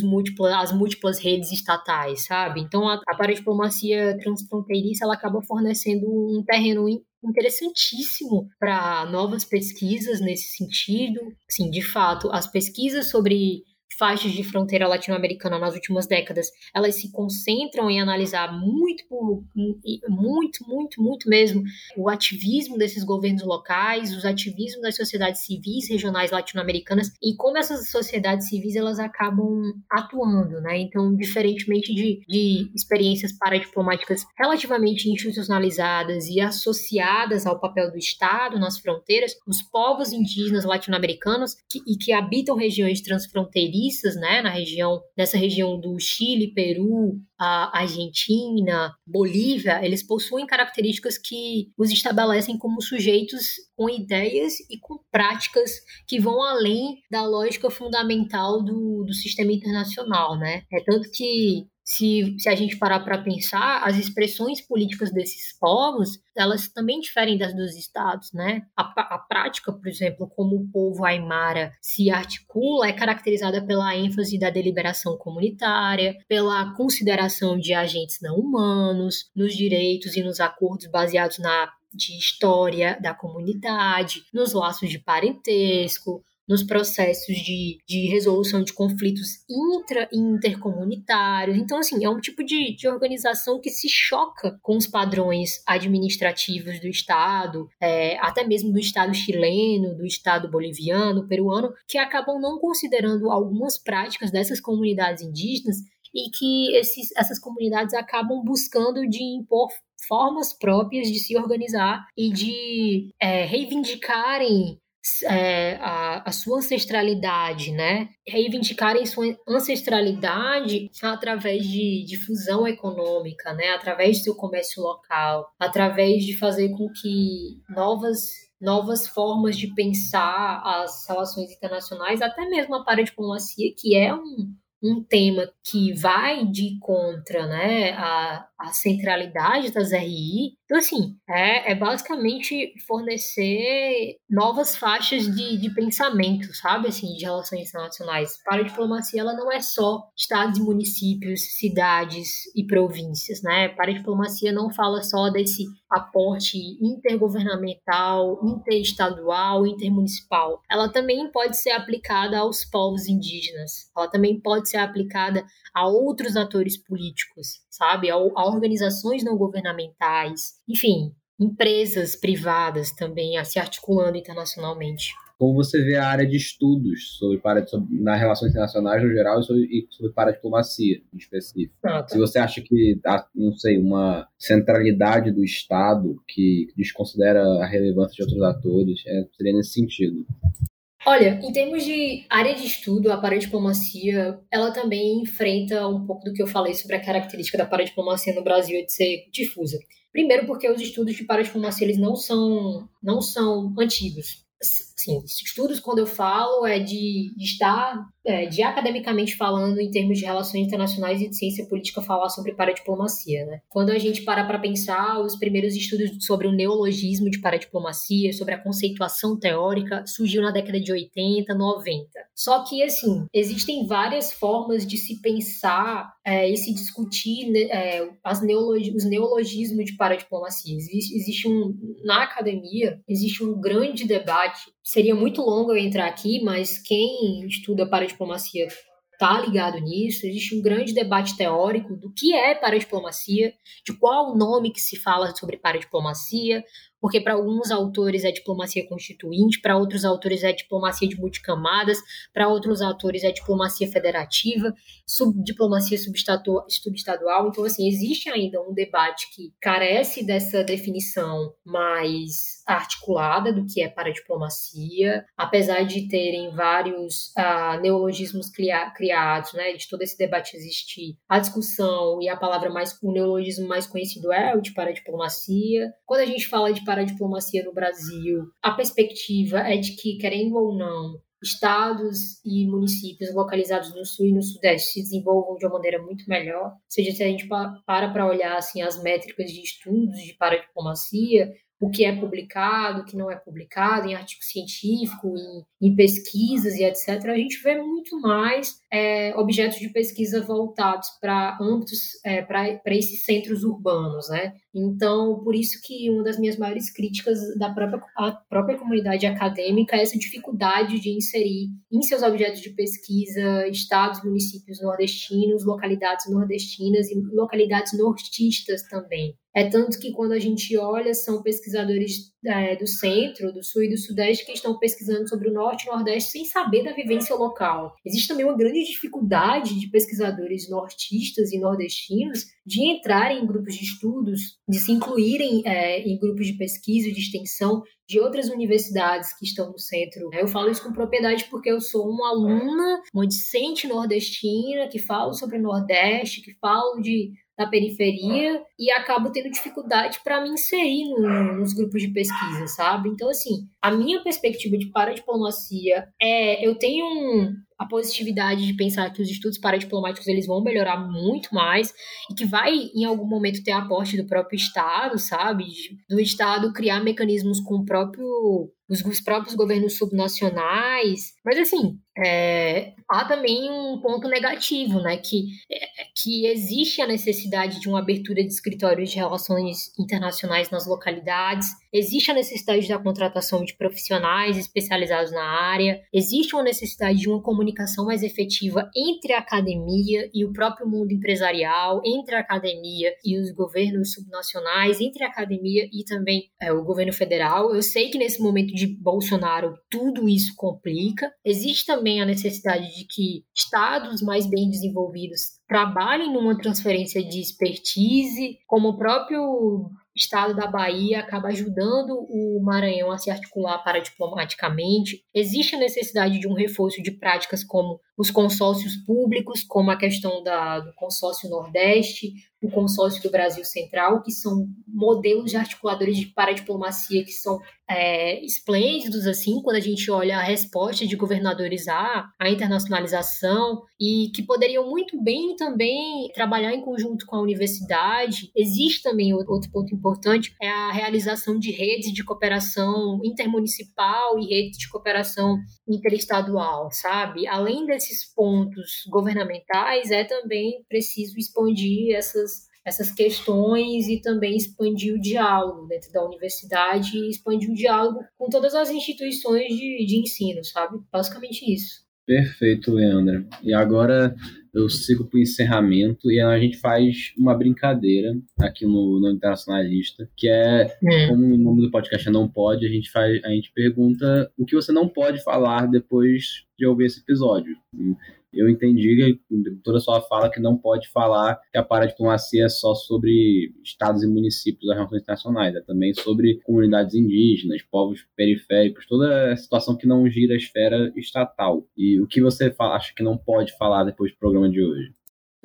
as múltiplas redes estatais, sabe? Então, a, a paradiplomacia transfronteiriça ela acaba fornecendo um terreno interessantíssimo para novas pesquisas nesse sentido. Sim, de fato, as pesquisas sobre faixas de fronteira latino-americana nas últimas décadas, elas se concentram em analisar muito, muito, muito, muito mesmo o ativismo desses governos locais, os ativismos das sociedades civis regionais latino-americanas e como essas sociedades civis elas acabam atuando, né? Então, diferentemente de, de experiências paradiplomáticas relativamente institucionalizadas e associadas ao papel do Estado nas fronteiras, os povos indígenas latino-americanos que, e que habitam regiões né, na região, nessa região do Chile, Peru, a Argentina, Bolívia, eles possuem características que os estabelecem como sujeitos com ideias e com práticas que vão além da lógica fundamental do, do sistema internacional, né? É tanto que se, se a gente parar para pensar, as expressões políticas desses povos, elas também diferem das dos estados, né? A, a prática, por exemplo, como o povo aimara se articula, é caracterizada pela ênfase da deliberação comunitária, pela consideração de agentes não humanos, nos direitos e nos acordos baseados na de história da comunidade, nos laços de parentesco, nos processos de, de resolução de conflitos intra e intercomunitários. Então, assim, é um tipo de, de organização que se choca com os padrões administrativos do Estado, é, até mesmo do Estado chileno, do Estado boliviano, peruano, que acabam não considerando algumas práticas dessas comunidades indígenas e que esses, essas comunidades acabam buscando de impor formas próprias de se organizar e de é, reivindicarem é, a, a, sua ancestralidade, né? Reivindicarem sua ancestralidade através de difusão econômica, né? Através do seu comércio local, através de fazer com que novas novas formas de pensar as relações internacionais, até mesmo a paradiplomacia, que é um, um tema que vai de contra né, a, a centralidade das RI. Então, assim, é, é basicamente fornecer novas faixas de, de pensamento, sabe, assim, de relações internacionais. Para a diplomacia, ela não é só estados e municípios, cidades e províncias, né? Para a diplomacia não fala só desse aporte intergovernamental, interestadual, intermunicipal. Ela também pode ser aplicada aos povos indígenas. Ela também pode ser aplicada a outros atores políticos, sabe? A, a organizações não governamentais, enfim, empresas privadas também a se articulando internacionalmente. Como você vê a área de estudos sobre, para, sobre nas relações internacionais no geral e sobre, sobre paradiplomacia em específico? Ah, tá. Se você acha que há, não sei, uma centralidade do Estado que desconsidera a relevância de outros atores, é, seria nesse sentido. Olha, em termos de área de estudo, a paradiplomacia, ela também enfrenta um pouco do que eu falei sobre a característica da paradiplomacia no Brasil de ser difusa. Primeiro porque os estudos de paradiplomacia eles não são, não são antigos. Sim, estudos, quando eu falo, é de, de estar é, de academicamente falando, em termos de relações internacionais e de ciência política, falar sobre paradiplomacia, né? Quando a gente para para pensar, os primeiros estudos sobre o neologismo de paradiplomacia, sobre a conceituação teórica, surgiu na década de 80, 90. Só que, assim, existem várias formas de se pensar é, e se discutir né, é, as neologi os neologismos de paradiplomacia. Existe, existe um, na academia, existe um grande debate, seria muito longo eu entrar aqui, mas quem estuda paradiplomacia diplomacia está ligado nisso. Existe um grande debate teórico do que é paradiplomacia, de qual o nome que se fala sobre paradiplomacia, porque para alguns autores é diplomacia constituinte, para outros autores é diplomacia de multicamadas, para outros autores é diplomacia federativa, sub, diplomacia subestadual. Então, assim, existe ainda um debate que carece dessa definição mais articulada do que é para diplomacia, apesar de terem vários uh, neologismos cria, criados, né, de todo esse debate existir, a discussão e a palavra mais, o neologismo mais conhecido é o de para diplomacia. Quando a gente fala de para a diplomacia no Brasil, a perspectiva é de que, querendo ou não, estados e municípios localizados no sul e no sudeste se desenvolvam de uma maneira muito melhor. Ou seja, se a gente para para olhar assim as métricas de estudos de paradiplomacia, o que é publicado, o que não é publicado em artigo científico, em, em pesquisas e etc., a gente vê muito mais é, objetos de pesquisa voltados para âmbitos, é, para esses centros urbanos, né? Então, por isso que uma das minhas maiores críticas da própria, própria comunidade acadêmica é essa dificuldade de inserir em seus objetos de pesquisa estados, municípios nordestinos, localidades nordestinas e localidades nortistas também. É tanto que quando a gente olha, são pesquisadores é, do centro, do sul e do sudeste que estão pesquisando sobre o norte e nordeste sem saber da vivência local. Existe também uma grande dificuldade de pesquisadores nortistas e nordestinos de entrarem em grupos de estudos, de se incluírem é, em grupos de pesquisa e de extensão de outras universidades que estão no centro. Eu falo isso com propriedade porque eu sou uma aluna, uma discente nordestina que falo sobre o Nordeste, que falo de da periferia e acabo tendo dificuldade para me inserir no, nos grupos de pesquisa, sabe? Então, assim, a minha perspectiva de paradiplomacia é: eu tenho um, a positividade de pensar que os estudos paradiplomáticos eles vão melhorar muito mais e que vai em algum momento ter aporte do próprio Estado, sabe? Do Estado criar mecanismos com o próprio os, os próprios governos subnacionais. Mas, assim, é, há também um ponto negativo, né? Que, é, que existe a necessidade de uma abertura de escritórios de relações internacionais nas localidades, existe a necessidade da contratação de profissionais especializados na área, existe uma necessidade de uma comunicação mais efetiva entre a academia e o próprio mundo empresarial, entre a academia e os governos subnacionais, entre a academia e também é, o governo federal. Eu sei que nesse momento de Bolsonaro tudo isso complica. Existe também a necessidade de que estados mais bem desenvolvidos trabalhem numa transferência de expertise, como o próprio estado da Bahia acaba ajudando o Maranhão a se articular para diplomaticamente. Existe a necessidade de um reforço de práticas como os consórcios públicos, como a questão da, do consórcio Nordeste, o consórcio do Brasil Central, que são modelos de articuladores de paradiplomacia que são é, esplêndidos, assim, quando a gente olha a resposta de governadores à, à internacionalização e que poderiam muito bem também trabalhar em conjunto com a universidade. Existe também outro ponto importante, é a realização de redes de cooperação intermunicipal e redes de cooperação interestadual, sabe? Além desses pontos governamentais, é também preciso expandir essas essas questões e também expandir o diálogo dentro da universidade e expandir o diálogo com todas as instituições de, de ensino, sabe? Basicamente isso. Perfeito, Leandra. E agora eu sigo para o encerramento e a gente faz uma brincadeira aqui no, no Internacionalista, que é, é, como o nome do podcast é Não Pode, a gente, faz, a gente pergunta o que você não pode falar depois de ouvir esse episódio eu entendi toda a sua fala que não pode falar que a paradiplomacia é só sobre estados e municípios das relações internacionais, é também sobre comunidades indígenas, povos periféricos, toda a situação que não gira a esfera estatal. E o que você acha que não pode falar depois do programa de hoje?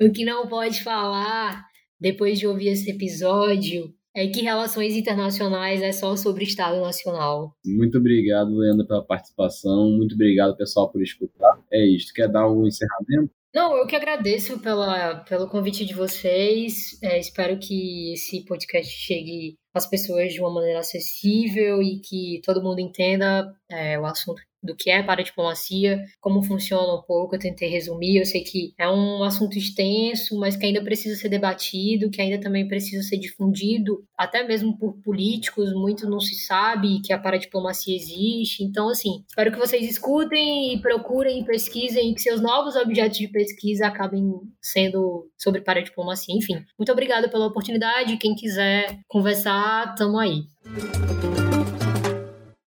O que não pode falar depois de ouvir esse episódio é que relações internacionais é só sobre Estado Nacional. Muito obrigado, Leandro, pela participação. Muito obrigado, pessoal, por escutar. É isso. Quer dar um encerramento? Não, eu que agradeço pela, pelo convite de vocês. É, espero que esse podcast chegue às pessoas de uma maneira acessível e que todo mundo entenda é, o assunto do que é para diplomacia, como funciona um pouco, eu tentei resumir. Eu sei que é um assunto extenso, mas que ainda precisa ser debatido, que ainda também precisa ser difundido, até mesmo por políticos, muito não se sabe que a paradiplomacia existe. Então, assim, espero que vocês escutem e procurem e pesquisem, que seus novos objetos de pesquisa acabem sendo sobre paradiplomacia. Enfim, muito obrigada pela oportunidade. Quem quiser conversar, tamo aí.